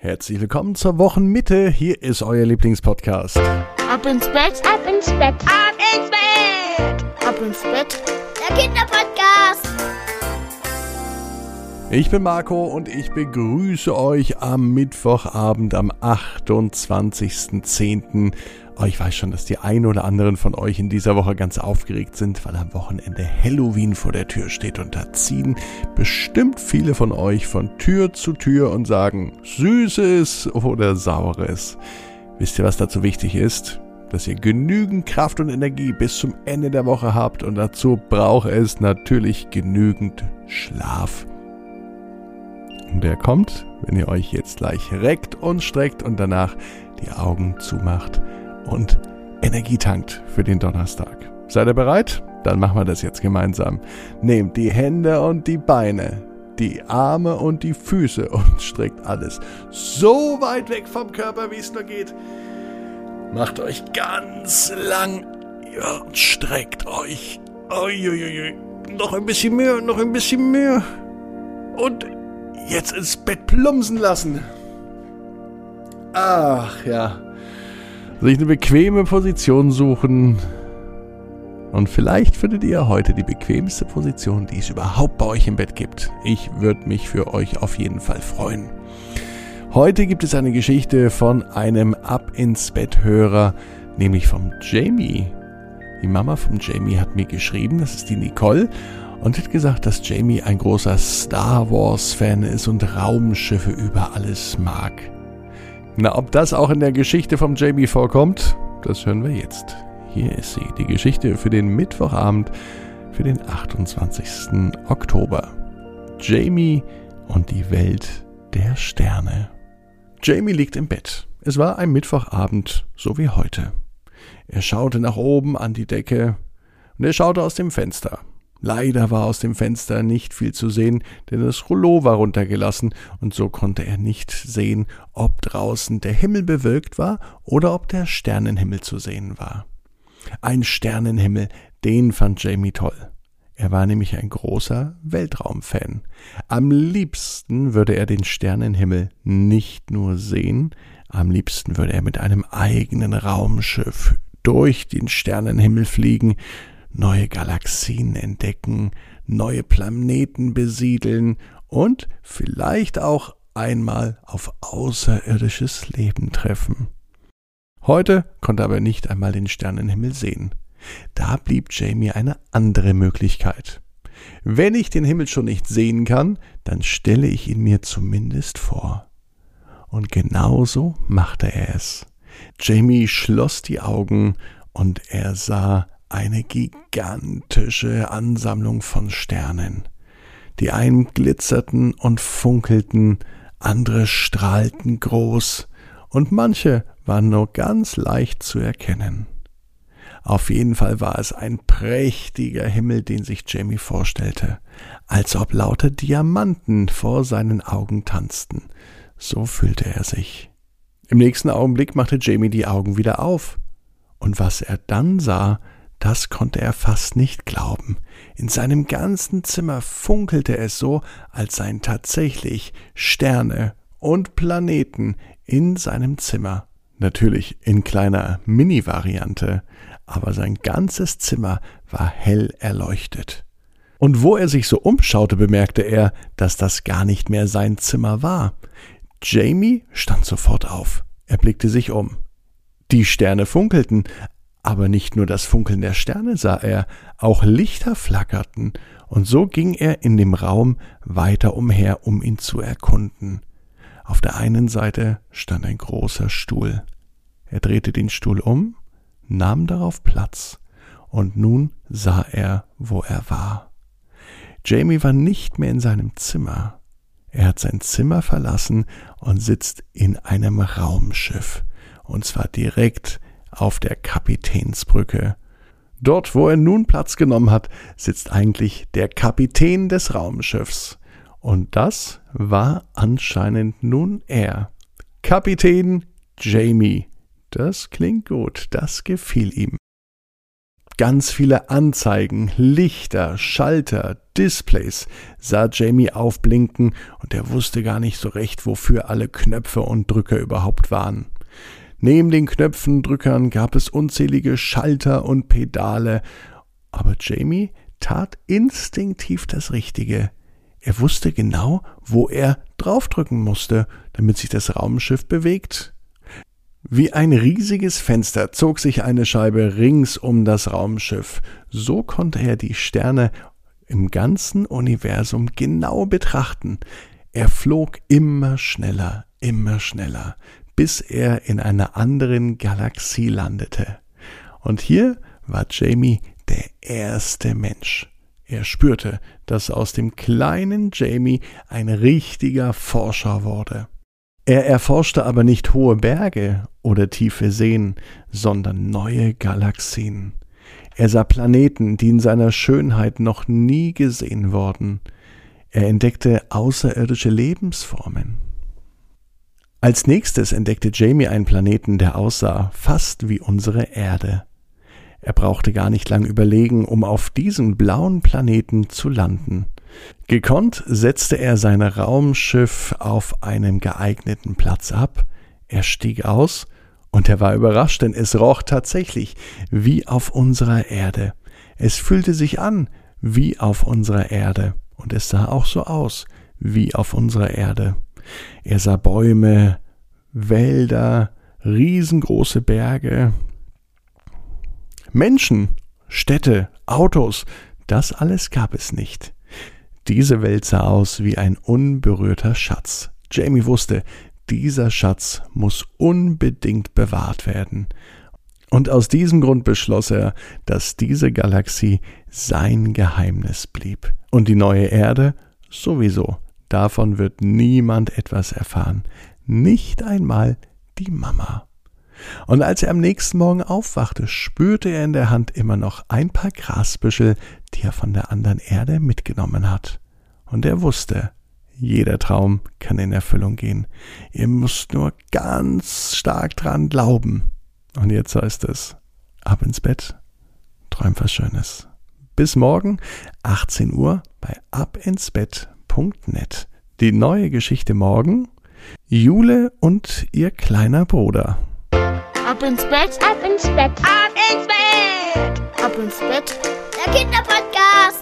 Herzlich willkommen zur Wochenmitte. Hier ist euer Lieblingspodcast. Ab ins Bett, ab ins Bett, ab ins Bett, ab ins Bett. Der Kinderpodcast. Ich bin Marco und ich begrüße euch am Mittwochabend am 28.10. Oh, ich weiß schon, dass die ein oder anderen von euch in dieser Woche ganz aufgeregt sind, weil am Wochenende Halloween vor der Tür steht und da ziehen bestimmt viele von euch von Tür zu Tür und sagen Süßes oder Saures. Wisst ihr, was dazu wichtig ist? Dass ihr genügend Kraft und Energie bis zum Ende der Woche habt und dazu braucht es natürlich genügend Schlaf. Und der kommt, wenn ihr euch jetzt gleich reckt und streckt und danach die Augen zumacht und Energie tankt für den Donnerstag. Seid ihr bereit? Dann machen wir das jetzt gemeinsam. Nehmt die Hände und die Beine, die Arme und die Füße und streckt alles so weit weg vom Körper, wie es nur geht. Macht euch ganz lang und streckt euch. Uiuiui. Noch ein bisschen mehr, noch ein bisschen mehr. Und jetzt ins Bett plumpsen lassen. Ach ja sich eine bequeme Position suchen. Und vielleicht findet ihr heute die bequemste Position, die es überhaupt bei euch im Bett gibt. Ich würde mich für euch auf jeden Fall freuen. Heute gibt es eine Geschichte von einem Ab ins Bett Hörer, nämlich vom Jamie. Die Mama vom Jamie hat mir geschrieben, das ist die Nicole, und hat gesagt, dass Jamie ein großer Star Wars Fan ist und Raumschiffe über alles mag. Na, ob das auch in der Geschichte vom Jamie vorkommt, das hören wir jetzt. Hier ist sie, die Geschichte für den Mittwochabend, für den 28. Oktober. Jamie und die Welt der Sterne. Jamie liegt im Bett. Es war ein Mittwochabend, so wie heute. Er schaute nach oben an die Decke und er schaute aus dem Fenster. Leider war aus dem Fenster nicht viel zu sehen, denn das Rouleau war runtergelassen, und so konnte er nicht sehen, ob draußen der Himmel bewölkt war oder ob der Sternenhimmel zu sehen war. Ein Sternenhimmel, den fand Jamie toll. Er war nämlich ein großer Weltraumfan. Am liebsten würde er den Sternenhimmel nicht nur sehen, am liebsten würde er mit einem eigenen Raumschiff durch den Sternenhimmel fliegen, neue Galaxien entdecken, neue Planeten besiedeln und vielleicht auch einmal auf außerirdisches Leben treffen. Heute konnte er aber nicht einmal den Sternenhimmel sehen. Da blieb Jamie eine andere Möglichkeit. Wenn ich den Himmel schon nicht sehen kann, dann stelle ich ihn mir zumindest vor. Und genauso machte er es. Jamie schloss die Augen und er sah eine gigantische Ansammlung von Sternen. Die einen glitzerten und funkelten, andere strahlten groß, und manche waren nur ganz leicht zu erkennen. Auf jeden Fall war es ein prächtiger Himmel, den sich Jamie vorstellte, als ob lauter Diamanten vor seinen Augen tanzten. So fühlte er sich. Im nächsten Augenblick machte Jamie die Augen wieder auf, und was er dann sah, das konnte er fast nicht glauben. In seinem ganzen Zimmer funkelte es so, als seien tatsächlich Sterne und Planeten in seinem Zimmer. Natürlich in kleiner Mini-Variante, aber sein ganzes Zimmer war hell erleuchtet. Und wo er sich so umschaute, bemerkte er, dass das gar nicht mehr sein Zimmer war. Jamie stand sofort auf. Er blickte sich um. Die Sterne funkelten, aber nicht nur das Funkeln der Sterne sah er, auch Lichter flackerten, und so ging er in dem Raum weiter umher, um ihn zu erkunden. Auf der einen Seite stand ein großer Stuhl. Er drehte den Stuhl um, nahm darauf Platz, und nun sah er, wo er war. Jamie war nicht mehr in seinem Zimmer. Er hat sein Zimmer verlassen und sitzt in einem Raumschiff, und zwar direkt auf der Kapitänsbrücke. Dort, wo er nun Platz genommen hat, sitzt eigentlich der Kapitän des Raumschiffs. Und das war anscheinend nun er. Kapitän Jamie. Das klingt gut, das gefiel ihm. Ganz viele Anzeigen, Lichter, Schalter, Displays sah Jamie aufblinken und er wusste gar nicht so recht, wofür alle Knöpfe und Drücker überhaupt waren. Neben den Knöpfen, Drückern gab es unzählige Schalter und Pedale, aber Jamie tat instinktiv das Richtige. Er wusste genau, wo er draufdrücken musste, damit sich das Raumschiff bewegt. Wie ein riesiges Fenster zog sich eine Scheibe rings um das Raumschiff. So konnte er die Sterne im ganzen Universum genau betrachten. Er flog immer schneller, immer schneller, bis er in einer anderen Galaxie landete. Und hier war Jamie der erste Mensch. Er spürte, dass aus dem kleinen Jamie ein richtiger Forscher wurde. Er erforschte aber nicht hohe Berge oder tiefe Seen, sondern neue Galaxien. Er sah Planeten, die in seiner Schönheit noch nie gesehen wurden. Er entdeckte außerirdische Lebensformen. Als nächstes entdeckte Jamie einen Planeten, der aussah fast wie unsere Erde. Er brauchte gar nicht lang überlegen, um auf diesem blauen Planeten zu landen. Gekonnt setzte er sein Raumschiff auf einem geeigneten Platz ab, er stieg aus, und er war überrascht, denn es roch tatsächlich wie auf unserer Erde. Es fühlte sich an wie auf unserer Erde, und es sah auch so aus wie auf unserer Erde. Er sah Bäume, Wälder, riesengroße Berge, Menschen, Städte, Autos, das alles gab es nicht. Diese Welt sah aus wie ein unberührter Schatz. Jamie wusste, dieser Schatz muss unbedingt bewahrt werden. Und aus diesem Grund beschloss er, dass diese Galaxie sein Geheimnis blieb. Und die neue Erde sowieso. Davon wird niemand etwas erfahren. Nicht einmal die Mama. Und als er am nächsten Morgen aufwachte, spürte er in der Hand immer noch ein paar Grasbüschel, die er von der anderen Erde mitgenommen hat. Und er wusste, jeder Traum kann in Erfüllung gehen. Ihr müsst nur ganz stark dran glauben. Und jetzt heißt es, ab ins Bett, träum was Schönes. Bis morgen, 18 Uhr, bei abinsbett.net. Die neue Geschichte morgen, Jule und ihr kleiner Bruder. Ab ins Bett, ab ins Bett, ab ins Bett, ab ins Bett. Der Kinderpodcast.